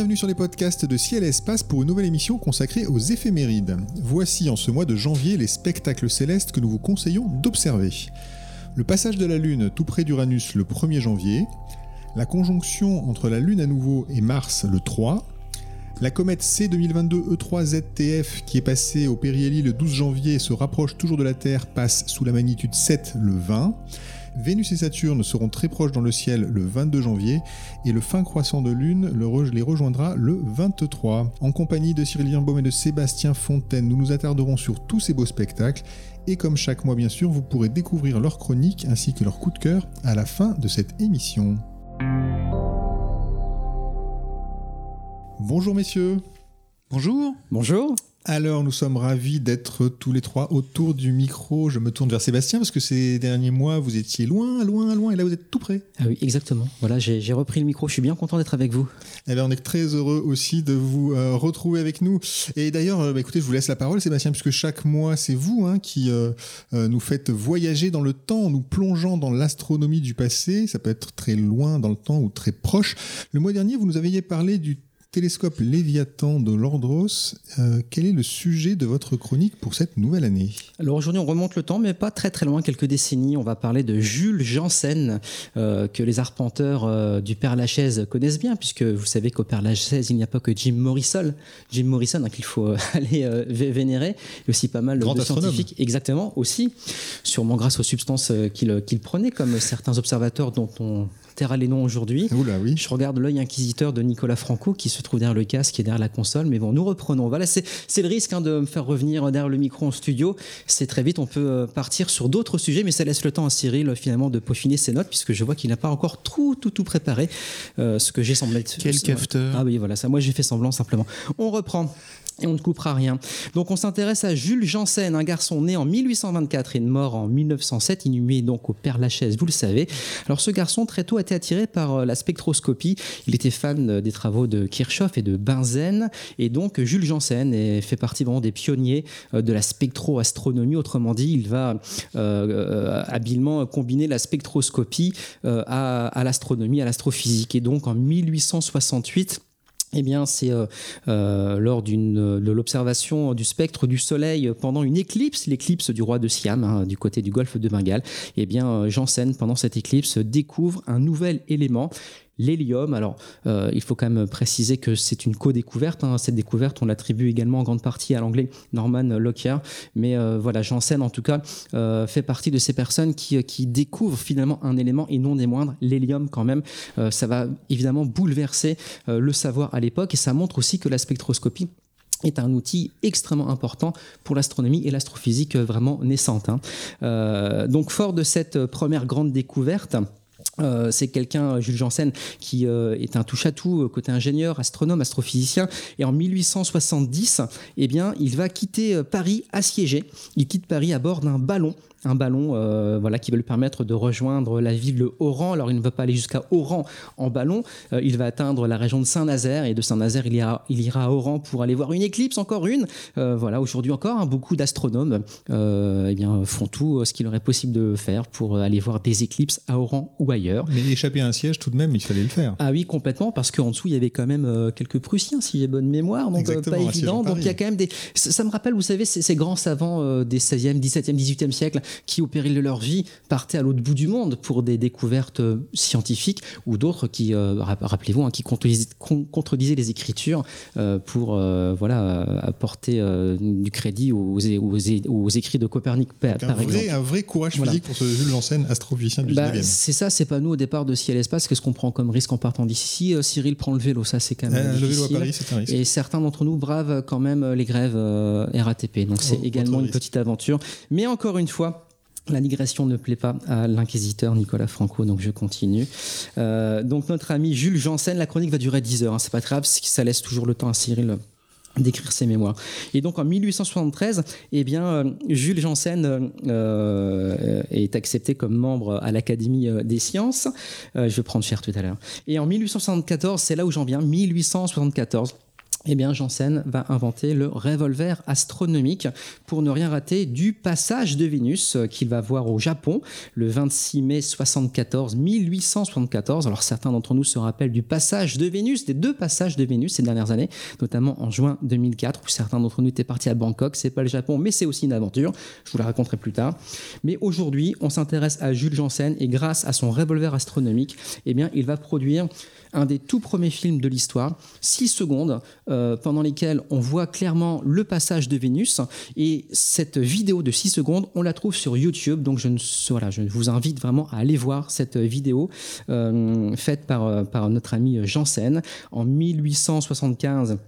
bienvenue sur les podcasts de Ciel et Espace pour une nouvelle émission consacrée aux éphémérides. Voici en ce mois de janvier les spectacles célestes que nous vous conseillons d'observer. Le passage de la Lune tout près d'Uranus le 1er janvier, la conjonction entre la Lune à nouveau et Mars le 3, la comète C 2022 E3ZTF qui est passée au périhélie le 12 janvier et se rapproche toujours de la Terre passe sous la magnitude 7 le 20, Vénus et Saturne seront très proches dans le ciel le 22 janvier et le fin croissant de Lune les rejoindra le 23. En compagnie de Cyril Birnbaum et de Sébastien Fontaine, nous nous attarderons sur tous ces beaux spectacles et comme chaque mois bien sûr, vous pourrez découvrir leurs chroniques ainsi que leurs coups de cœur à la fin de cette émission. Bonjour messieurs. Bonjour. Bonjour. Alors, nous sommes ravis d'être tous les trois autour du micro. Je me tourne vers Sébastien parce que ces derniers mois, vous étiez loin, loin, loin, et là, vous êtes tout près. Ah oui, exactement. Voilà, j'ai repris le micro. Je suis bien content d'être avec vous. Eh bien, on est très heureux aussi de vous euh, retrouver avec nous. Et d'ailleurs, euh, bah, écoutez, je vous laisse la parole, Sébastien, puisque chaque mois, c'est vous hein, qui euh, nous faites voyager dans le temps, en nous plongeant dans l'astronomie du passé. Ça peut être très loin dans le temps ou très proche. Le mois dernier, vous nous aviez parlé du Télescope Léviathan de Lordros, euh, quel est le sujet de votre chronique pour cette nouvelle année? Alors aujourd'hui on remonte le temps mais pas très très loin, quelques décennies. On va parler de Jules Janssen euh, que les arpenteurs euh, du Père Lachaise connaissent bien puisque vous savez qu'au Père Lachaise il n'y a pas que Jim Morrison, Jim Morrison hein, qu'il faut aller vénérer, et aussi pas mal de scientifiques. exactement aussi, sûrement grâce aux substances qu'il prenait comme certains observateurs dont on taira les noms aujourd'hui. Oui. Je regarde l'œil inquisiteur de Nicolas Franco qui se trouve derrière le casque et derrière la console. Mais bon, nous reprenons. Voilà, c'est le risque hein, de me faire revenir derrière le micro en studio. C'est très vite, on peut euh, partir sur d'autres sujets, mais ça laisse le temps à Cyril finalement de peaufiner ses notes puisque je vois qu'il n'a pas encore tout, tout, tout préparé. Euh, ce que j'ai semblé être. Quel cafeteur. Ah oui, voilà, ça. Moi, j'ai fait semblant simplement. On reprend et on ne coupera rien. Donc on s'intéresse à Jules Janssen, un garçon né en 1824 et mort en 1907, inhumé donc au Père Lachaise, vous le savez. Alors ce garçon très tôt a été attiré par euh, la spectroscopie. Il était fan euh, des travaux de Kirchhoff et de Benzen et donc Jules Janssen fait partie vraiment des pionniers euh, de la spectroastronomie. Autrement dit, il va habilement combiner la spectroscopie à, à l'astronomie, à l'astrophysique. Et donc en 1868, eh bien, c'est euh, euh, lors d'une de l'observation du spectre du Soleil pendant une éclipse, l'éclipse du roi de Siam, hein, du côté du golfe de Bengale. Eh bien, euh, Janssen, pendant cette éclipse, découvre un nouvel élément l'hélium. Alors, euh, il faut quand même préciser que c'est une co-découverte. Hein. Cette découverte, on l'attribue également en grande partie à l'anglais Norman Lockyer. Mais euh, voilà, Janssen, en tout cas, euh, fait partie de ces personnes qui, découvrent finalement un élément et non des moindres, l'hélium quand même. ça va évidemment bouleverser le savoir à l'époque et ça montre aussi que la spectroscopie est un outil extrêmement important pour l'astronomie et l'astrophysique vraiment naissante. Hein. donc fort de cette première grande découverte, euh, c'est quelqu'un, Jules Janssen, qui euh, est un touche-à-tout euh, côté ingénieur, astronome, astrophysicien. Et en 1870, eh bien, il va quitter Paris assiégé. Il quitte Paris à bord d'un ballon un ballon euh, voilà, qui va lui permettre de rejoindre la ville de Oran. Alors il ne va pas aller jusqu'à Oran en ballon, euh, il va atteindre la région de Saint-Nazaire et de Saint-Nazaire il ira, il ira à Oran pour aller voir une éclipse, encore une. Euh, voilà, aujourd'hui encore, hein, beaucoup d'astronomes eh bien, font tout ce qu'il aurait possible de faire pour aller voir des éclipses à Oran ou ailleurs. Mais échapper à un siège tout de même, il fallait le faire. Ah oui, complètement, parce qu'en dessous il y avait quand même quelques Prussiens, si j'ai bonne mémoire, donc pas évident. Donc il y a quand même des. Ça, me rappelle, vous savez, ces, ces grands savants des 16e, 17e, 18e siècle qui, au péril de leur vie, partaient à l'autre bout du monde pour des découvertes euh, scientifiques, ou d'autres qui, euh, rappelez-vous, hein, qui contredisaient, les Écritures euh, pour voilà apporter du crédit aux, aux, écrits de Copernic, par, un vrai, exemple. Un vrai courage physique pour ce Jules Janssen, astrophysicien du bah, C'est ça, c'est pas nous au départ de ciel espace. Qu'est-ce qu'on prend comme risque en partant d'ici? Cyril prend le vélo, ça c'est quand même. le vélo à Paris, c'est un risque. Et certains d'entre nous bravent quand même les grèves RATP. Donc c'est également une petite aventure. Mais encore une fois, La digression ne plaît pas à l'inquisiteur Nicolas Franco, donc je continue. Euh, donc notre ami Jules Janssen, la chronique va durer 10 heures, hein, c'est pas grave, ça laisse toujours le temps à Cyril d'écrire ses mémoires. Et donc en 1873, eh bien, euh, Jules Janssen euh, est accepté comme membre à l'Académie des sciences. je vais prendre cher tout à l'heure. Et en 1874, c'est là où j'en viens, 1874 eh bien, Janssen va inventer le revolver astronomique pour ne rien rater du passage de Vénus euh, qu'il va voir au Japon le 26 mai 74, 1874. Alors, certains d'entre nous se rappellent du passage de Vénus, des deux passages de Vénus ces dernières années, notamment en juin 2004, où certains d'entre nous étaient partis à Bangkok. C'est pas le Japon, mais c'est aussi une aventure. Je vous la raconterai plus tard. Mais aujourd'hui, on s'intéresse à Jules Janssen et grâce à son revolver astronomique, eh bien, il va produire un des tout premiers films de l'histoire, 6 secondes, euh, pendant lesquelles on voit clairement le passage de Vénus. Et cette vidéo de 6 secondes, on la trouve sur YouTube. Donc je, ne, voilà, je vous invite vraiment à aller voir cette vidéo euh, faite par, euh, par notre ami Janssen en 1875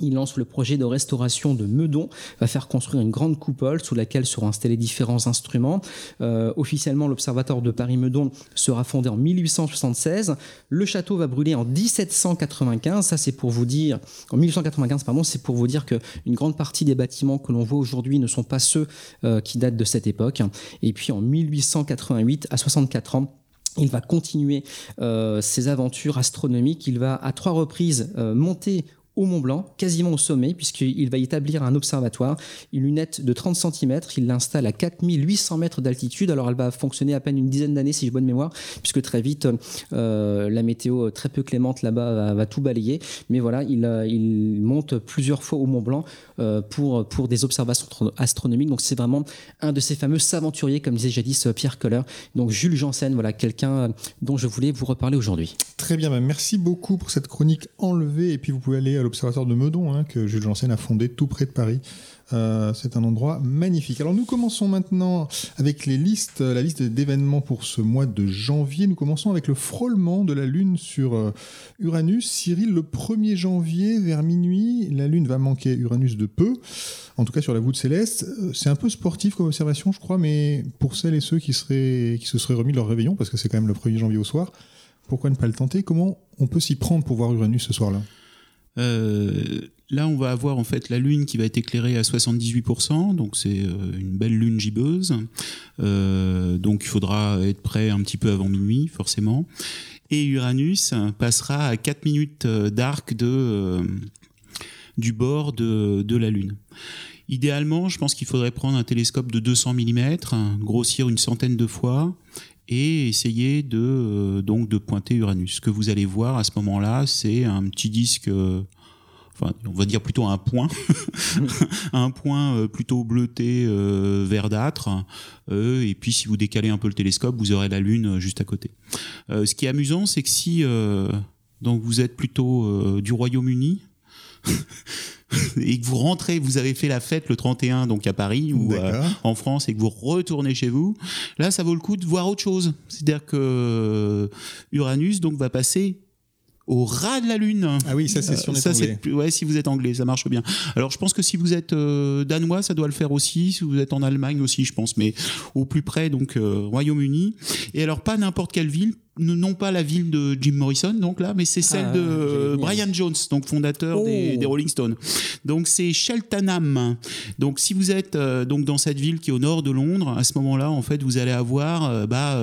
il lance le projet de restauration de Meudon, va faire construire une grande coupole sous laquelle seront installés différents instruments. Euh, officiellement, l'Observatoire de Paris-Meudon sera fondé en 1876. Le château va brûler en 1795. Ça, c'est pour vous dire, en 1895, pardon, c'est pour vous dire que une grande partie des bâtiments que l'on voit aujourd'hui ne sont pas ceux euh, qui datent de cette époque. Et puis en 1888, à 64 ans, il va continuer euh, ses aventures astronomiques. Il va à trois reprises monter au Mont Blanc, quasiment au sommet, puisqu'il va établir un observatoire, une lunette de 30 cm, il l'installe à 4800 mètres d'altitude, alors elle va fonctionner à peine une dizaine d'années si j'ai bonne mémoire, puisque très vite euh, la météo très peu clémente là-bas va, tout balayer, mais voilà, il, euh, il, monte plusieurs fois au Mont Blanc euh, pour, pour des observations astronomiques, donc c'est vraiment un de ces fameux aventuriers, comme disait jadis Pierre Coller, donc Jules Janssen, voilà quelqu'un dont je voulais vous reparler aujourd'hui. Très bien, bah, merci beaucoup pour cette chronique enlevée, et puis vous pouvez aller à l'observatoire de Meudon, hein, que Jules Janssen a fondé tout près de Paris. Euh, c'est un endroit magnifique. Alors nous commençons maintenant avec les listes, la liste d'événements pour ce mois de janvier. Nous commençons avec le frôlement de la Lune sur euh, Uranus. Cyril, le 1er janvier, vers minuit, la Lune va manquer Uranus de peu, en tout cas sur la voûte céleste. Euh, c'est un peu sportif comme observation, je crois, mais pour celles et ceux qui, seraient, qui se seraient remis de leur réveillon, parce que c'est quand même le 1er janvier au soir, pourquoi ne pas le tenter? Comment on peut s'y prendre pour voir Uranus ce soir-là? Là, on va avoir en fait la Lune qui va être éclairée à 78%, donc c'est euh, une belle lune gibbeuse. Euh, donc il faudra être prêt un petit peu avant minuit, forcément. Et Uranus passera à 4 minutes d'arc du bord de la Lune. Idéalement, je pense qu'il faudrait prendre un télescope de 200 mm, grossir une centaine de fois et essayer de euh, donc de pointer Uranus. Ce que vous allez voir à ce moment-là, c'est un petit disque euh, enfin on va dire plutôt un point, un point euh, plutôt bleuté verdâtre. et puis si vous décalez un peu le télescope, vous aurez la Lune juste à côté. ce qui est amusant, c'est que si vous êtes plutôt du Royaume-Uni, et que vous rentrez, vous avez fait la fête le 31 donc à Paris ou euh, en France et que vous retournez chez vous, là ça vaut le coup de voir autre chose. C'est-à-dire que euh, Uranus donc va passer au ras de la lune. Ah oui, ça c'est sûr. ça c'est ouais, si vous êtes anglais, ça marche bien. Alors je pense que si vous êtes euh, danois, ça doit le faire aussi. Si vous êtes en Allemagne aussi, je pense, mais au plus près donc Royaume-Uni. Et alors pas n'importe quelle ville, non pas la ville de Jim Morrison, donc là, mais c'est celle ah, de Brian Jones, donc fondateur des, oh. Rolling Stones. Donc c'est Cheltenham. Donc si vous êtes euh, donc dans cette ville qui est au nord de Londres, à ce moment-là, en fait, vous allez avoir euh, bah,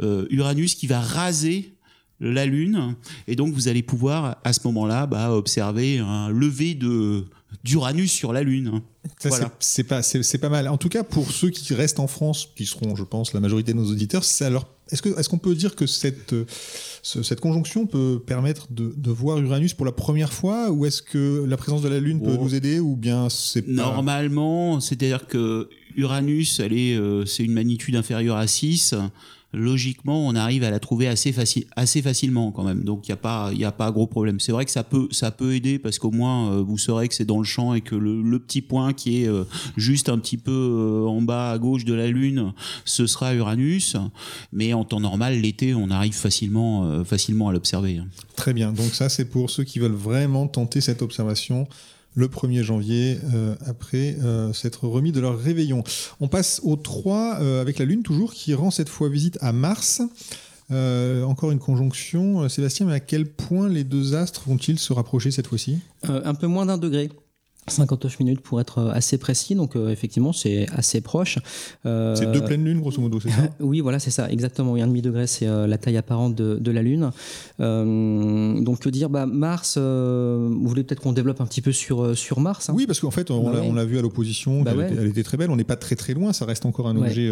euh, Uranus qui va raser la Lune, et donc vous allez pouvoir à ce moment-là bah, observer un lever de d'Uranus sur la Lune. voilà. C'est pas, mal. En tout cas, pour ceux qui restent en France, qui seront, je pense, la majorité de nos auditeurs, est-ce qu'on est peut dire que cette, cette conjonction peut permettre de, de, voir Uranus pour la première fois ou est-ce que la présence de la Lune peut oh. nous aider ou bien c'est Normalement, c'est-à-dire que Uranus, euh, c'est une magnitude inférieure à 6 logiquement, on arrive à la trouver assez, assez facilement quand même. Donc, il n'y a, pas, y a pas gros problème. C'est vrai que ça peut, ça peut aider parce qu'au moins, euh, vous saurez que c'est dans le champ et que le, petit point qui est euh, juste un petit peu euh, en bas à gauche de la Lune, ce sera Uranus. Mais en temps normal, l'été, on arrive facilement, facilement à l'observer. Très bien. Donc, ça, c'est pour ceux qui veulent vraiment tenter cette observation le 1er janvier, euh, après euh, s'être remis de leur réveillon. On passe au 3 euh, avec la Lune toujours, qui rend cette fois visite à Mars. Encore une conjonction. Sébastien, mais à quel point les deux astres vont-ils se rapprocher cette fois-ci? Un peu moins d'un degré. 59 minutes pour être euh, assez précis, donc euh, effectivement c'est assez proche. Euh, C'est deux pleines lunes, grosso modo, c'est ça? Oui, voilà, c'est ça, exactement. Oui, un demi degré, c'est euh, la taille apparente de, de la Lune. Donc, que dire? Bah, Mars, vous voulez peut-être qu'on développe un petit peu sur, sur Mars hein? Oui, parce qu'en fait, on Bah l'a ouais. on l'a vu à l'opposition, Bah elle, ouais. était, elle était très belle. On n'est pas très très loin, ça reste encore un Ouais. objet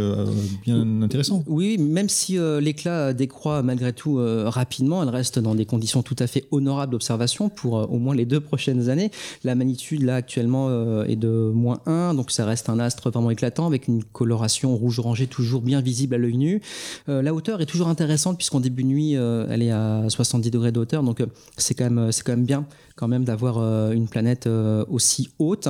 bien intéressant. Oui, même si l'éclat décroît malgré tout rapidement, elle reste dans des conditions tout à fait honorables d'observation pour au moins les deux prochaines années. La magnitude, là, actuellement, euh, est de moins 1, donc ça reste un astre vraiment éclatant avec une coloration rouge-orangé toujours bien visible à l'œil nu. Euh, la hauteur est toujours intéressante puisqu'en début de nuit, euh, elle est à 70 degrés de hauteur, donc c'est quand, même- quand même bien quand même d'avoir une planète aussi haute.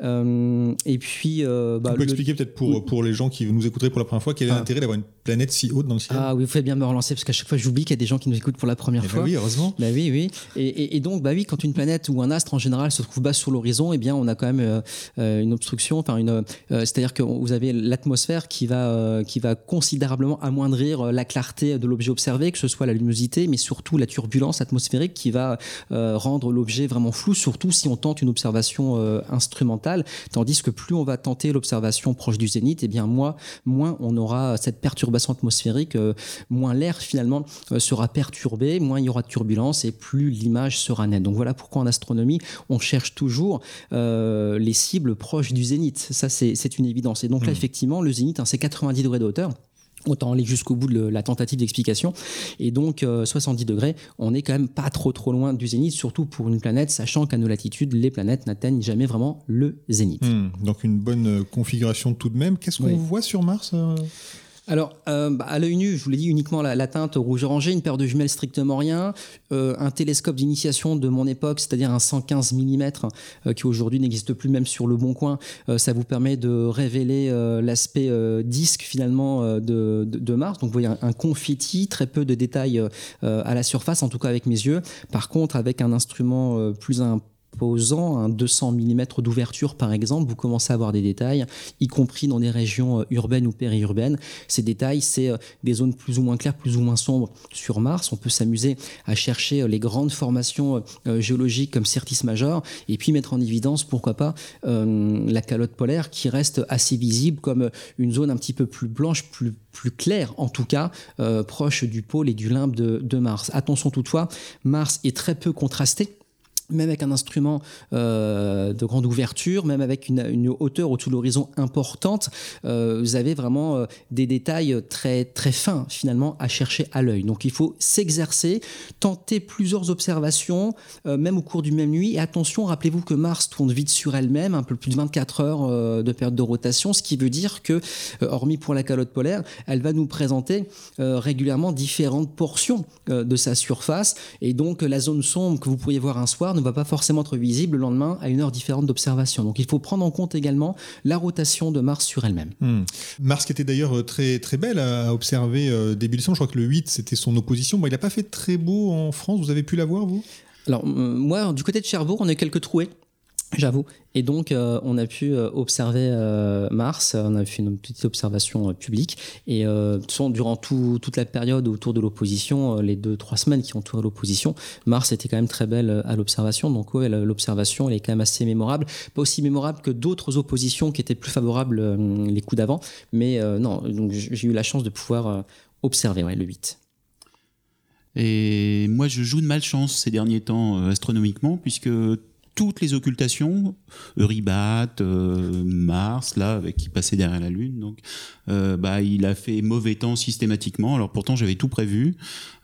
Et puis... bah, tu peux le- expliquer peut-être pour, pour les gens qui nous écouteraient pour la première fois quel est Ah. l'intérêt d'avoir une planète si haute dans le ciel? Ah oui, vous faites bien me relancer parce qu'à chaque fois j'oublie qu'il y a des gens qui nous écoutent pour la première Eh ben fois. oui, heureusement. Bah oui, oui. Et, et- et donc, bah oui, quand une planète ou un astre en général se trouve bas sur l'horizon, eh bien, on a quand même euh, euh, une obstruction. Enfin, une, euh, c'est-à-dire que vous avez l'atmosphère qui va qui va considérablement amoindrir la clarté de l'objet observé, que ce soit la luminosité, mais surtout la turbulence atmosphérique qui va rendre l'objet vraiment flou, surtout si on tente une observation instrumentale. Tandis que plus on va tenter l'observation proche du zénith, eh bien, moins moins on aura cette perturbation atmosphérique, moins l'air finalement sera perturbé, moins il y aura de turbulence et plus l'image sera nette. Donc voilà pourquoi en astronomie, on cherche toujours euh, les cibles proches du zénith. Ça, c'est une évidence. Et donc là, Mhm. effectivement, le zénith, hein, c'est 90 degrés de hauteur. Autant aller jusqu'au bout de le- la tentative d'explication. Et donc, euh, 70 degrés, on n'est quand même pas trop trop loin du zénith, surtout pour une planète, sachant qu'à nos latitudes, les planètes n'atteignent jamais vraiment le zénith. Hmm, donc une bonne euh, configuration tout de même. Qu'est-ce qu'on Oui. voit sur Mars euh? Alors, euh, bah, à l'œil nu, je vous l'ai dit, uniquement la, teinte rouge-orangé, une paire de jumelles strictement rien, euh, un télescope d'initiation de mon époque, c'est-à-dire un 115 mm, euh, qui aujourd'hui n'existe plus même sur le Bon Coin. Ça vous permet de révéler l'aspect disque finalement de, Mars. Donc, vous voyez un, confetti, très peu de détails à la surface, en tout cas avec mes yeux. Par contre, avec un instrument plus imposant, un 200 mm d'ouverture par exemple, vous commencez à avoir des détails, y compris dans des régions euh, urbaines ou périurbaines. Ces détails, c'est euh, des zones plus ou moins claires, plus ou moins sombres sur Mars. On peut s'amuser à chercher euh, les grandes formations géologiques comme Syrtis Major et puis mettre en évidence, pourquoi pas, la calotte polaire qui reste assez visible comme une zone un petit peu plus blanche, plus, plus claire en tout cas, proche du pôle et du limbe de Mars. Attention toutefois, Mars est très peu contrasté même avec un instrument euh, de grande ouverture, même avec une, hauteur au-dessus de l'horizon importante, euh, vous avez vraiment euh, des détails très très fins finalement à chercher à l'œil. Donc il faut s'exercer, tenter plusieurs observations, même au cours d'une même nuit. Et attention, rappelez-vous que Mars tourne vite sur elle-même, un peu plus de 24 heures de période de rotation, ce qui veut dire que, hormis pour la calotte polaire, elle va nous présenter régulièrement différentes portions de sa surface. Et donc la zone sombre que vous pourriez voir un soir ne va pas forcément être visible le lendemain à une heure différente d'observation. Donc il faut prendre en compte également la rotation de Mars sur elle-même. Hmm. Mars qui était d'ailleurs euh, très, très belle à observer euh, début décembre. Je crois que le 8, c'était son opposition. Bon, il n'a pas fait très beau en France. Vous avez pu la voir, vous? Alors euh, moi, du côté de Cherbourg, on a quelques trouées. J'avoue. Et donc, euh, on a pu euh, observer euh, Mars, on a fait une petite observation publique. Et de toute façon, durant tout- toute la période autour de l'opposition, les deux, trois semaines qui entouraient l'opposition, Mars était quand même très belle à l'observation. Donc, ouais, l'observation, elle est quand même assez mémorable. Pas aussi mémorable que d'autres oppositions qui étaient plus favorables les coups d'avant. Mais non, donc j'ai eu la chance de pouvoir observer le 8. Et moi, je joue de malchance ces derniers temps astronomiquement, puisque toutes les occultations, Euribat, euh, Mars, là, avec qui passait derrière la Lune, donc, euh, bah, il a fait mauvais temps systématiquement. Alors pourtant, j'avais tout prévu.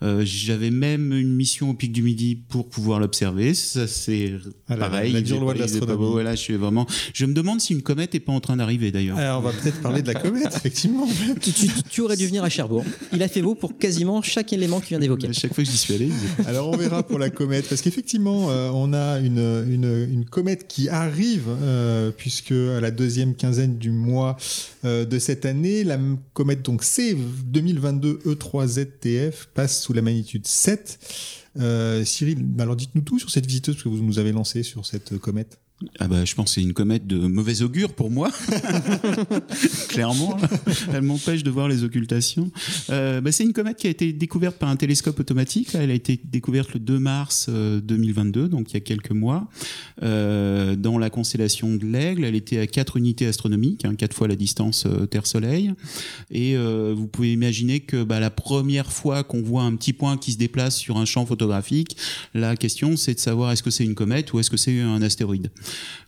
Euh, j'avais même une mission au pic du Midi pour pouvoir l'observer. Ça, c'est Ah, la- pareil. la dure loi de l'astronomie. Voilà, je suis vraiment. Je me demande si une comète est pas en train d'arriver d'ailleurs. Alors, on va peut-être parler de la comète, effectivement. tu, tu- tu aurais dû venir à Cherbourg. Il a fait beau pour quasiment chaque élément qu'il vient d'évoquer. À chaque fois que j'y suis allé, Alors on verra pour la comète, parce qu'effectivement, euh, on a une, une, une comète qui arrive, euh, puisque à la deuxième quinzaine du mois euh, de cette année, la comète donc C 2022 E3ZTF passe sous la magnitude 7. Euh, Cyril, alors dites-nous tout sur cette visiteuse que vous nous avez lancée sur cette comète. Ah bah, je pense que c'est une comète de mauvais augure pour moi. Clairement, elle m'empêche de voir les occultations. Euh, bah, c'est une comète qui a été découverte par un télescope automatique. Elle a été découverte le 2 mars 2022, euh, donc il y a quelques mois, euh, dans la constellation de l'Aigle. Elle était à 4 unités astronomiques, hein, 4 fois la distance Terre-Soleil. Et vous pouvez imaginer que bah, la première fois qu'on voit un petit point qui se déplace sur un champ photographique, la question c'est de savoir est-ce que c'est une comète ou est-ce que c'est un astéroïde.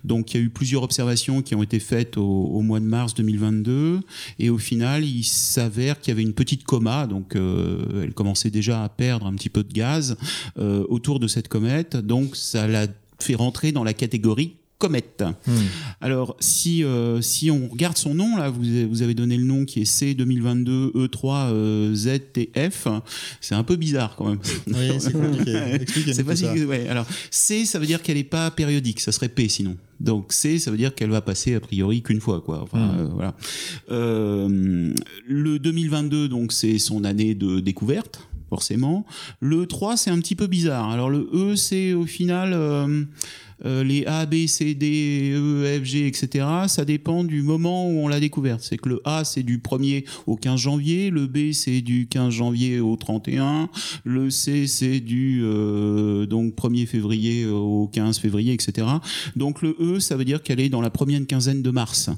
Donc il y a eu plusieurs observations qui ont été faites au, mois de mars 2022 et au final il s'avère qu'il y avait une petite coma, donc euh, elle commençait déjà à perdre un petit peu de gaz euh, autour de cette comète, donc ça l'a fait rentrer dans la catégorie comète. Hmm. Alors, si, euh, si on regarde son nom, là, vous, vous avez donné le nom qui est C 2022 E3 ZTF, c'est un peu bizarre quand même. Oui, c'est compliqué. pas ça. Ouais. Alors, C, ça veut dire qu'elle n'est pas périodique, ça serait P sinon. Donc C, ça veut dire qu'elle va passer a priori qu'une fois, quoi. Enfin, hmm. euh, voilà. Euh, le 2022, donc, c'est son année de découverte forcément. Le 3, c'est un petit peu bizarre. Alors le E, c'est au final euh, euh, les A, B, C, D, E, F, G, etc., ça dépend du moment où on l'a découverte. C'est que le A, c'est du 1er au 15 janvier, le B, c'est du 15 janvier au 31, le C, c'est du euh, donc 1er février euh, au 15 février, etc. Donc le E, ça veut dire qu'elle est dans la première quinzaine de mars.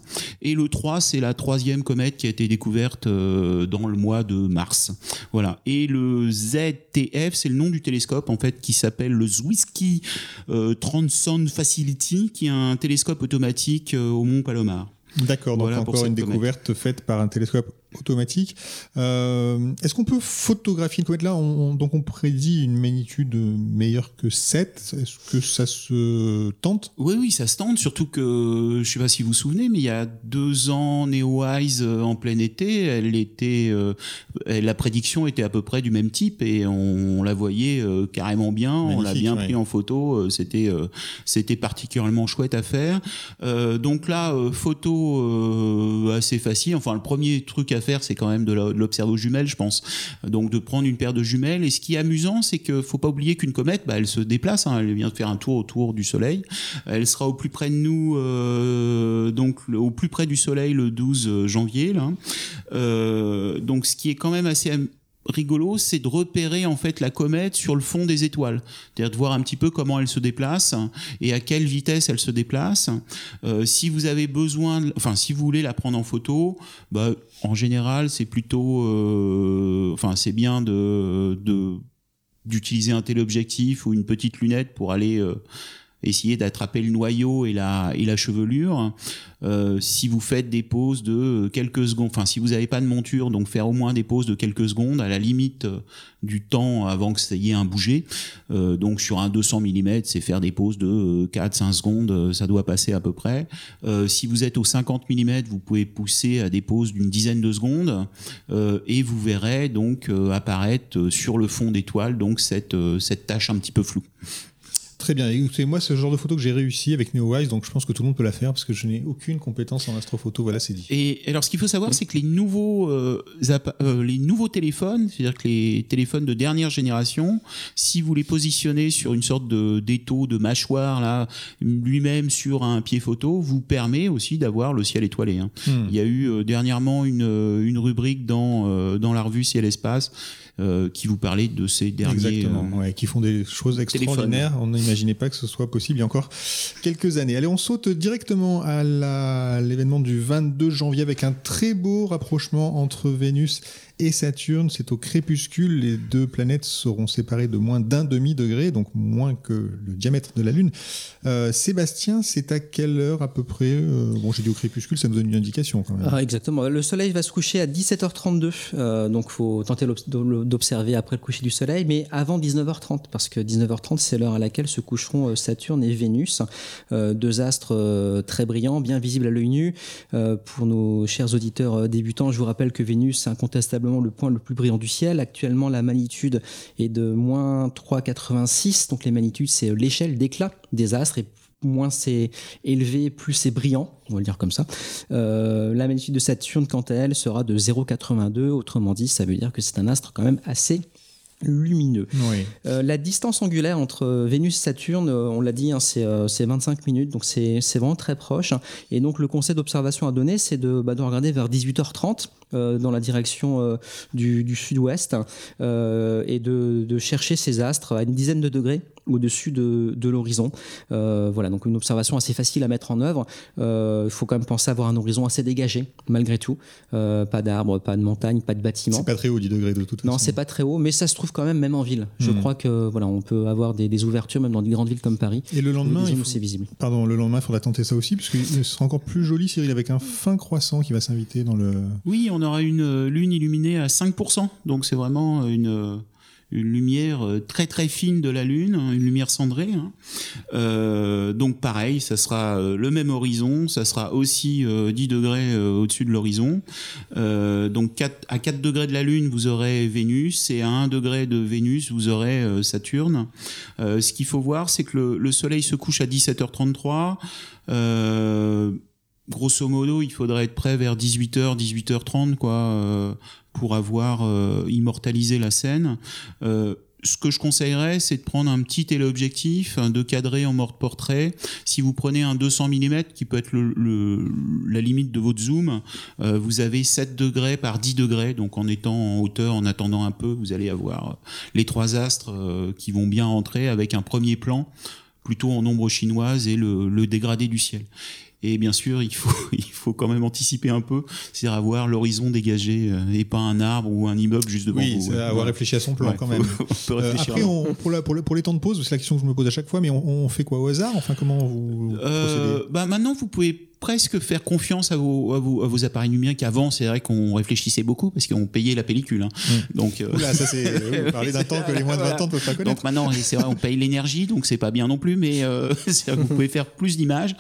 Et le 3, c'est la troisième comète qui a été découverte euh, dans le mois de mars. Voilà. Et le ZTF, c'est le nom du télescope, en fait, qui s'appelle le Zwiski euh, 30 Facility, qui est un télescope automatique euh, au mont Palomar. D'accord, donc encore une découverte faite par un télescope automatique. Euh, est-ce qu'on peut photographier une comète? Là Donc on prédit une magnitude meilleure que 7. Est-ce que ça se tente? Oui, oui, ça se tente. Surtout que, je ne sais pas si vous vous souvenez, mais il y a deux ans, Neowise euh, en plein été, elle était, euh, la prédiction était à peu près du même type et on, la voyait carrément bien. on l'a bien pris en photo. C'était, c'était particulièrement chouette à faire. donc là, photo assez facile. Enfin, le premier truc à faire, c'est quand même de l'observer aux jumelles, je pense. Donc de prendre une paire de jumelles. Et ce qui est amusant, c'est qu'il faut pas oublier qu'une comète, bah, elle se déplace. Hein. elle vient de faire un tour autour du Soleil. Elle sera au plus près de nous, euh, donc au plus près du Soleil le 12 janvier. Là. Euh, donc ce qui est quand même assez rigolo, c'est de repérer en fait la comète sur le fond des étoiles, c'est-à-dire de voir un petit peu comment elle se déplace et à quelle vitesse elle se déplace. Euh, si vous avez besoin, enfin si vous voulez la prendre en photo, bah, en général c'est plutôt, euh, enfin c'est bien de, d'utiliser un téléobjectif ou une petite lunette pour aller euh, essayer d'attraper le noyau et la, et la chevelure. Euh, si vous faites des pauses de quelques secondes, enfin si vous n'avez pas de monture, donc faire au moins des pauses de quelques secondes à la limite euh, du temps avant que ça y ait un bouger. Euh, donc sur un 200 mm, c'est faire des pauses de 4-5 secondes, ça doit passer à peu près. si vous êtes au 50 mm, vous pouvez pousser à des pauses d'une dizaine de secondes et vous verrez donc apparaître sur le fond d'étoile donc cette, cette tâche un petit peu floue. Très bien. Écoutez, moi, le genre de photo que j'ai réussi avec NeoWise, donc je pense que tout le monde peut la faire parce que je n'ai aucune compétence en astrophoto. Voilà, c'est dit. Et alors, ce qu'il faut savoir, c'est que les nouveaux, euh, euh, les nouveaux téléphones, c'est-à-dire que les téléphones de dernière génération, si vous les positionnez sur une sorte de d'étau, de mâchoire, là, lui-même sur un pied photo, vous permet aussi d'avoir le ciel étoilé. Hein. Hmm. Il y a eu euh, dernièrement une, une rubrique dans, dans la revue Ciel Espace qui vous parlait de ces derniers. Exactement, qui font des choses extraordinaires. On n'imaginait pas que ce soit possible il y a encore quelques années. Allez, on saute directement à l'événement du 22 janvier avec un très beau rapprochement entre Vénus et Saturne. C'est au crépuscule. Les deux planètes seront séparées de moins d'un demi-degré, donc moins que le diamètre de la Lune. Euh, Sébastien, c'est à quelle heure à peu près euh, Bon, j'ai dit au crépuscule, ça nous donne une indication quand même. Ah, exactement. Le Soleil va se coucher à 17h32, euh, donc il faut tenter d'observer après le coucher du Soleil, mais avant 19h30, parce que 19h30, c'est l'heure à laquelle se coucheront Saturne et Vénus, deux astres très brillants, bien visibles à l'œil nu. pour nos chers auditeurs débutants, je vous rappelle que Vénus, incontestablement, le point le plus brillant du ciel. Actuellement, la magnitude est de moins 3,86. Donc les magnitudes, c'est l'échelle d'éclat des astres. Et moins c'est élevé, plus c'est brillant, on va le dire comme ça. Euh, la magnitude de Saturne, quant à elle, sera de 0,82. Autrement dit, ça veut dire que c'est un astre quand même assez lumineux. Oui. Euh, la distance angulaire entre Vénus et Saturne, euh, on l'a dit, hein, c'est euh, c'est 25 minutes, donc c'est vraiment très proche. Et donc le conseil d'observation à donner, c'est de, bah, de regarder vers 18h30 euh, dans la direction euh, du, du sud-ouest euh, et de, de chercher ces astres à une dizaine de degrés au-dessus de, de l'horizon. Euh, voilà, donc une observation assez facile à mettre en œuvre. Euh, Il faut quand même penser à avoir un horizon assez dégagé, malgré tout. Euh, pas d'arbres, pas de montagnes, pas de bâtiments. C'est pas très haut, 10 degrés de toute façon. Non, c'est pas très haut, mais ça se trouve quand même même en ville. Je Mhm. crois que voilà, on peut avoir des, des ouvertures même dans des grandes villes comme Paris. Et le lendemain, il faut- c'est visible. Pardon, le lendemain, il faudra tenter ça aussi, parce que ce sera encore plus joli, Cyril, avec un fin croissant qui va s'inviter dans le. Oui, on aura une lune illuminée à 5%, donc c'est vraiment une, une lumière euh, très très fine de la lune, hein, une lumière cendrée. hein. Euh, donc pareil, ça sera euh, le même horizon, ça sera aussi euh, 10 degrés euh, au-dessus de l'horizon. Euh, donc 4, à 4 degrés de la lune, vous aurez Vénus, et à 1 degré de Vénus, vous aurez Saturne. Euh, ce qu'il faut voir, c'est que le, le Soleil se couche à 17h33. Euh, grosso modo, il faudrait être prêt vers 18h, 18h30, quoi, pour avoir euh, immortalisé la scène. Euh, ce que je conseillerais, c'est de prendre un petit téléobjectif, hein, de cadrer en mode portrait. Si vous prenez un 200 mm, qui peut être le, le- la limite de votre zoom, euh, vous avez 7 degrés par 10 degrés. Donc en étant en hauteur, en attendant un peu, vous allez avoir les trois astres euh, qui vont bien entrer avec un premier plan plutôt en ombre chinoise et le, le dégradé du ciel. Et bien sûr, il faut, il faut quand même anticiper un peu, c'est-à-dire avoir l'horizon dégagé euh, et pas un arbre ou un immeuble juste devant Oui, vous. ouais. avoir réfléchi à son plan Ouais, quand même. on peut Euh, réfléchir après, on- pour, la- pour le- pour les temps de pause, c'est la question que je me pose à chaque fois, mais on, on fait quoi au hasard? Enfin, comment vous Euh, procédez? bah maintenant, vous pouvez presque faire confiance à vos, à vos, à vos appareils numériques. Avant, c'est vrai qu'on réfléchissait beaucoup parce qu'on payait la pellicule. hein. Donc, euh, Oula, ça c'est. Vous parlez d'un temps que les moins de 20 ans ne peuvent pas connaître. Donc maintenant, c'est vrai, on paye l'énergie, donc c'est pas bien non plus, mais euh, c'est vrai que vous pouvez faire plus d'images.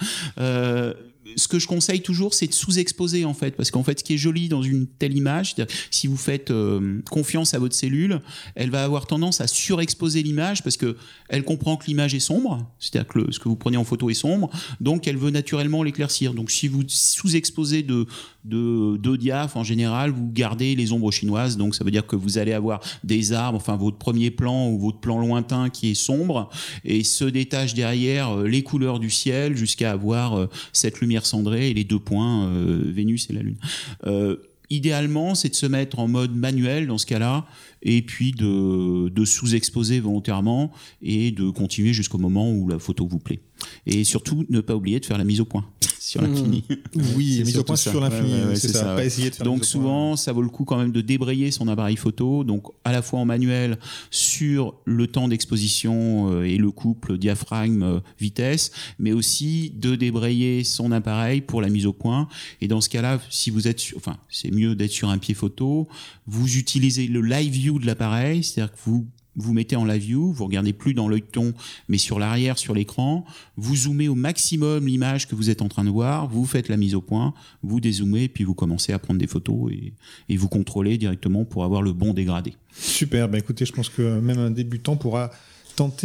Ce que je conseille toujours, c'est de sous-exposer en fait, parce qu'en fait, ce qui est joli dans une telle image, si vous faites euh, confiance à votre cellule, elle va avoir tendance à surexposer l'image parce que elle comprend que l'image est sombre, c'est-à-dire que ce que vous prenez en photo est sombre, donc elle veut naturellement l'éclaircir. Donc si vous sous-exposez de de, de diaph en général, vous gardez les ombres chinoises, donc ça veut dire que vous allez avoir des arbres, enfin votre premier plan ou votre plan lointain qui est sombre, et se détache derrière euh, les couleurs du ciel jusqu'à avoir euh, cette lumière cendrée et les deux points, euh, Vénus et la Lune. Euh, idéalement, c'est de se mettre en mode manuel dans ce cas-là, et puis de, de sous-exposer volontairement et de continuer jusqu'au moment où la photo vous plaît. Et surtout, ne pas oublier de faire la mise au point sur l'infini. Oui, C'est mise au point sur l'infini, Ouais, ouais, ouais, c'est ça. ça, Pas essayer de faire Donc souvent, ça vaut le coup quand même de débrayer son appareil photo, donc à la fois en manuel sur le temps d'exposition euh, et le couple diaphragme-vitesse, mais aussi de débrayer son appareil pour la mise au point. Et dans ce cas-là, si vous êtes, sur- enfin, c'est mieux d'être sur un pied photo. Vous utilisez le live view de l'appareil, c'est-à-dire que vous vous mettez en live view, vous regardez plus dans l'œilleton, mais sur l'arrière, sur l'écran, vous zoomez au maximum l'image que vous êtes en train de voir, vous faites la mise au point, vous dézoomez, puis vous commencez à prendre des photos et, et vous contrôlez directement pour avoir le bon dégradé. Super, bah écoutez, je pense que même un débutant pourra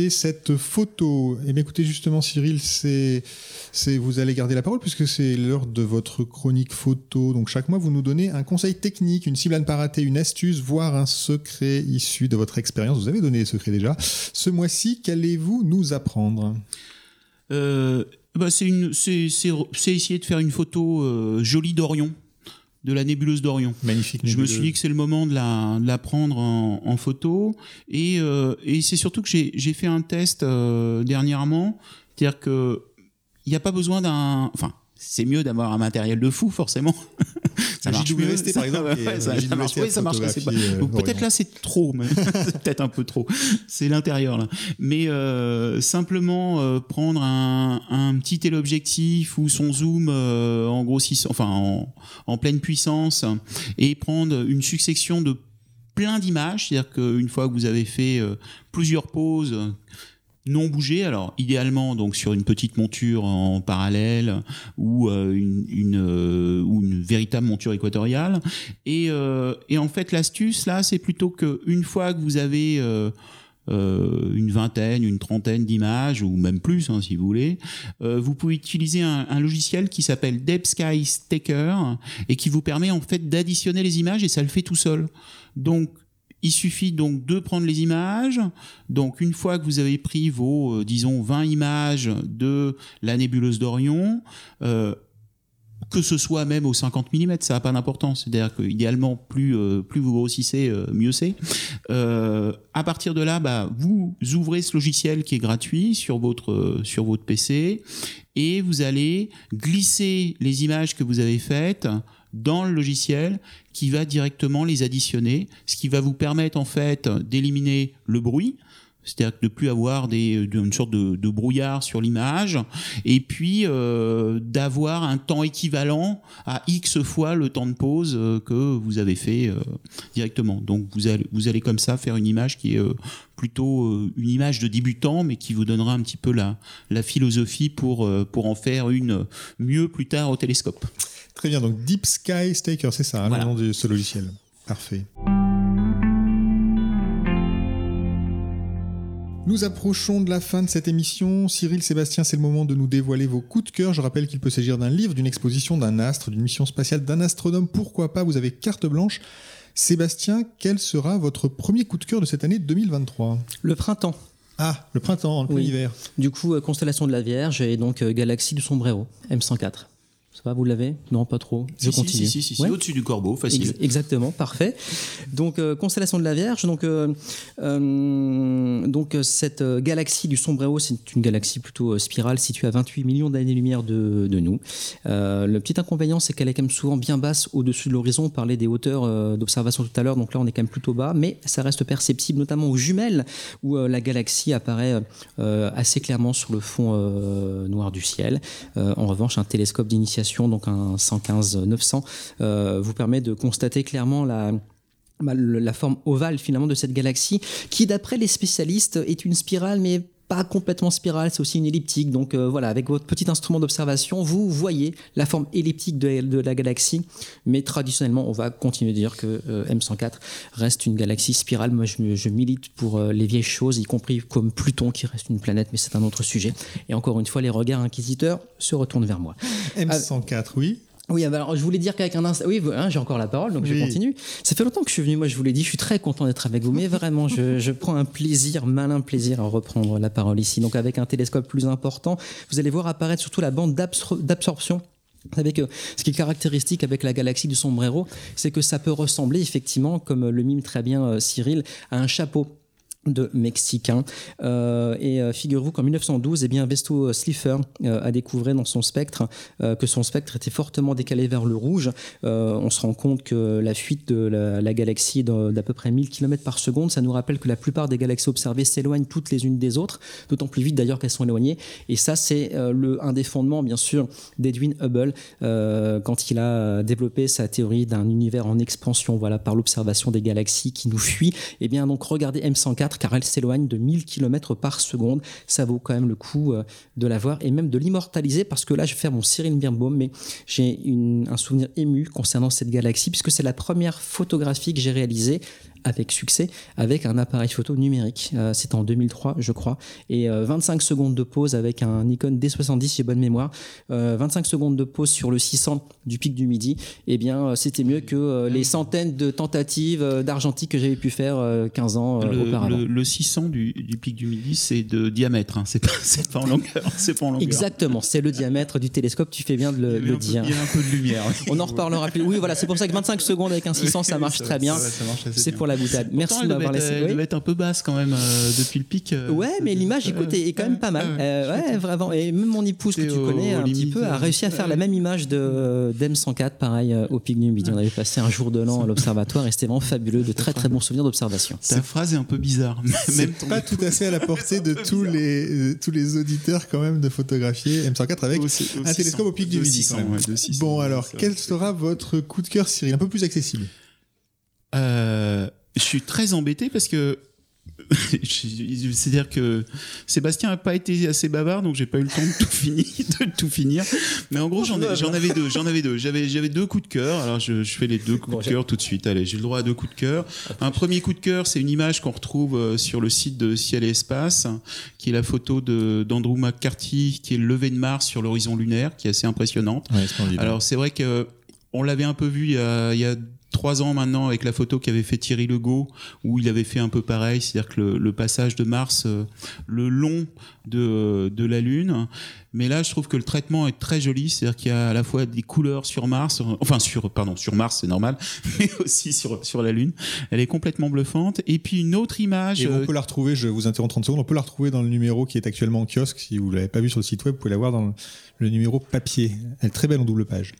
cette photo. Et bien écoutez, justement, Cyril, c'est, vous allez garder la parole puisque c'est l'heure de votre chronique photo. Donc chaque mois, vous nous donnez un conseil technique, une cible à ne pas rater, une astuce, voire un secret issu de votre expérience. Vous avez donné les secrets déjà. Ce mois-ci, qu'allez-vous nous apprendre? Euh, bah c'est essayer de faire une photo euh, jolie d'Orion, de la nébuleuse d'Orion. Magnifique. Je me suis dit que c'est le moment de la, de la prendre en, en photo. Et, euh, et c'est surtout que j'ai j'ai fait un test euh, dernièrement. C'est-à-dire que il n'y a pas besoin d'un. Enfin, c'est mieux d'avoir un matériel de fou, forcément. ça marche JWST, par exemple, ça, ça marche, oui, ça peut-être là, c'est trop. mais c'est peut-être un peu trop. C'est l'intérieur, là. Mais euh, simplement euh, prendre un, un petit téléobjectif ou son zoom euh, en grossissant, enfin en, en pleine puissance et prendre une succession de plein d'images, c'est-à-dire qu'une fois que vous avez fait euh, plusieurs pauses non bougées, alors idéalement donc sur une petite monture en parallèle ou euh, une, une, euh, ou une véritable monture équatoriale, et, euh, et en fait l'astuce là, c'est plutôt que une fois que vous avez euh, euh, une vingtaine, une trentaine d'images, ou même plus hein, si vous voulez, euh, vous pouvez utiliser un, un logiciel qui s'appelle Deep Sky Stacker et qui vous permet en fait d'additionner les images et ça le fait tout seul. Donc il suffit donc de prendre les images. Donc une fois que vous avez pris vos, euh, disons, 20 images de la nébuleuse d'Orion, euh, que ce soit même au 50 mm, ça n'a pas d'importance. C'est-à-dire qu'idéalement, plus, euh, plus vous grossissez, mieux c'est. À partir de là, bah, vous ouvrez ce logiciel qui est gratuit sur votre, sur votre PC et vous allez glisser les images que vous avez faites dans le logiciel qui va directement les additionner, ce qui va vous permettre en fait d'éliminer le bruit c'est-à-dire de plus avoir des, une sorte de, brouillard sur l'image, et puis euh, d'avoir un temps équivalent à x fois le temps de pause euh, que vous avez fait euh, directement. Donc vous allez, vous allez comme ça faire une image qui est euh, plutôt euh, une image de débutant, mais qui vous donnera un petit peu la, la philosophie pour, pour en faire une mieux plus tard au télescope. Très bien, donc Deep Sky Staker, c'est ça, hein, Voilà. le nom de ce logiciel. Parfait. Nous approchons de la fin de cette émission. Cyril, Sébastien, c'est le moment de nous dévoiler vos coups de cœur. Je rappelle qu'il peut s'agir d'un livre, d'une exposition, d'un astre, d'une mission spatiale, d'un astronome. Pourquoi pas Vous avez carte blanche. Sébastien, quel sera votre premier coup de cœur de cette année 2023 Le printemps. Ah, le printemps, le Oui. hiver. Du coup, euh, constellation de la Vierge et donc euh, galaxie du sombrero, M104. Ça va, vous l'avez? Non, pas trop. Je Si, continue. Si, si, si, Ouais. au-dessus du corbeau, facile. Ex- exactement, parfait. Donc euh, constellation de la Vierge. Donc euh, euh, donc cette galaxie du sombrero, c'est une galaxie plutôt spirale située à 28 millions d'années-lumière de, de nous. Le petit inconvénient, c'est qu'elle est quand même souvent bien basse au-dessus de l'horizon. On parlait des hauteurs d'observation tout à l'heure, donc là on est quand même plutôt bas, mais ça reste perceptible, notamment aux jumelles où la galaxie apparaît assez clairement sur le fond noir du ciel. En revanche, un télescope d'initiation, donc un 115-900, euh, vous permet de constater clairement la bah, la forme ovale finalement de cette galaxie, qui d'après les spécialistes est une spirale, mais pas complètement spirale, c'est aussi une elliptique. Donc euh, voilà, avec votre petit instrument d'observation, vous voyez la forme elliptique de, la galaxie, mais traditionnellement, on va continuer de dire que euh, M104 reste une galaxie spirale. Moi, je milite pour euh, les vieilles choses, y compris comme Pluton qui reste une planète, mais c'est un autre sujet. Et encore une fois, les regards inquisiteurs se retournent vers moi. M104, oui. Oui, ah bah alors je voulais dire qu'avec un instant. Oui, hein, j'ai encore la parole, donc je continue. Ça fait longtemps que je suis venu, moi je vous l'ai dit, je suis très content d'être avec vous, mais vraiment, je, je prends un plaisir, malin plaisir à reprendre la parole ici. Donc avec un télescope plus important, vous allez voir apparaître surtout la bande d'absor- d'absorption. Vous savez que ce qui est caractéristique avec la galaxie du sombrero, c'est que ça peut ressembler effectivement, comme le mime très bien euh, Cyril, à un chapeau de Mexicain. Euh, et euh, figurez-vous qu'en 1912, eh Vesto Slipher euh, a découvert dans son spectre que son spectre était fortement décalé vers le rouge. On se rend compte que la fuite de la, la galaxie d'à peu près 1000 km par seconde, ça nous rappelle que la plupart des galaxies observées s'éloignent toutes les unes des autres, d'autant plus vite d'ailleurs qu'elles sont éloignées. Et ça, c'est un des fondements, bien sûr, d'Edwin Hubble quand il a développé sa théorie d'un univers en expansion, voilà, par l'observation des galaxies qui nous fuient. Et bien, donc, regardez M104 car elle s'éloigne de 1000 km par seconde. Ça vaut quand même le coup euh, de la voir et même de l'immortaliser parce que là, je vais faire mon Cyril Birnbaum, mais j'ai un souvenir ému concernant cette galaxie puisque c'est la première photographie que j'ai réalisée avec succès avec un appareil photo numérique. Euh, C'était en 2003, je crois. Et euh, 25 secondes de pause avec un Nikon D70, j'ai bonne mémoire. Euh, 25 secondes de pause sur le 600 du pic du midi. Eh bien, euh, c'était mieux que euh, les centaines de tentatives euh, d'argentique que j'avais pu faire euh, 15 ans euh, Le, auparavant. le- le 600 du, du pic du midi, c'est de diamètre, hein. c'est pas, c'est pas en longueur. C'est pas en longueur. Exactement, c'est le diamètre du télescope, tu fais bien de le, peu- dire. Il y a un peu de lumière. On en reparlera plus. Oui, voilà, c'est pour ça que 25 secondes avec un 600, ça marche ça- très bien. C'est pour la boutade. Merci Pourtant, de m'avoir laissé. Elle devait être un peu basse quand même euh, depuis le pic. euh, Ouais, mais l'image, écoute, est, est quand même pas mal. Ouais, Euh, vraiment. Et même mon épouse que tu connais un petit peu a réussi à faire la même image de d'M104, pareil, au pic du midi. On avait passé un jour de l'an à l'observatoire et c'était vraiment fabuleux, de très très bons souvenirs d'observation. Ta phrase est un peu bizarre. C'est Même pas tout à fait à la portée de tous les, tous les auditeurs quand même de photographier M104 avec un 600, télescope au pic du midi. 600, quand même. ouais, de 600, bon alors, quel sera votre coup de cœur Cyril Un peu plus accessible? Euh, je suis très embêté parce que c'est-à-dire que Sébastien n'a pas été assez bavard, donc j'ai pas eu le temps de tout finir. De tout finir. Mais en gros, j'en ai- j'en avais deux. J'en avais deux. J'avais j'avais deux coups de cœur. Alors je, je fais les deux coups Bon, de cœur tout de suite. Allez, j'ai le droit à deux coups de cœur. Un premier coup de cœur, c'est une image qu'on retrouve euh, sur le site de Ciel et Espace, qui est la photo de d'Andrew McCarthy, qui est le lever de Mars sur l'horizon lunaire, qui est assez impressionnante. Ouais. Alors c'est vrai que on l'avait un peu vu il y a, il y a trois ans maintenant avec la photo qu'avait fait Thierry Legault, où il avait fait un peu pareil, c'est-à-dire que le, passage de Mars, euh, le long de, de la Lune. Mais là, je trouve que le traitement est très joli, c'est-à-dire qu'il y a à la fois des couleurs sur Mars, enfin sur pardon sur Mars, c'est normal, mais aussi sur sur la Lune. Elle est complètement bluffante. Et puis une autre image. Et on peut la retrouver. Je vous interromps 30 secondes. On peut la retrouver dans le numéro qui est actuellement en kiosque. Si vous l'avez pas vu sur le site web, vous pouvez la voir dans le numéro papier. Elle est très belle en double page.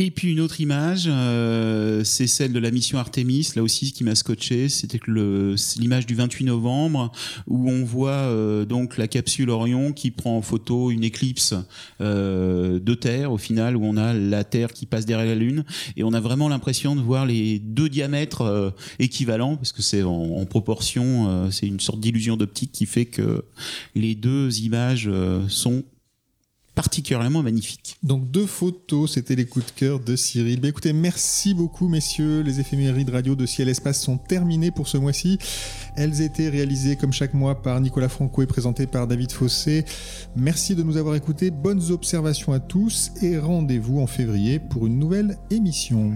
Et puis une autre image, euh, c'est celle de la mission Artemis, là aussi qui m'a scotché, c'était l'image du 28 novembre où on voit euh, donc la capsule Orion qui prend en photo une éclipse euh, de Terre au final où on a la Terre qui passe derrière la Lune. Et on a vraiment l'impression de voir les deux diamètres équivalents parce que c'est en, en, proportion, c'est une sorte d'illusion d'optique qui fait que les deux images sont particulièrement magnifique. Donc deux photos, c'était les coups de cœur de Cyril. Écoutez, merci beaucoup messieurs, les éphémérides radio de Ciel Espace sont terminées pour ce mois-ci. Elles étaient réalisées comme chaque mois par Nicolas Franco et présentées par David Fossé. Merci de nous avoir écoutés, bonnes observations à tous et rendez-vous en février pour une nouvelle émission.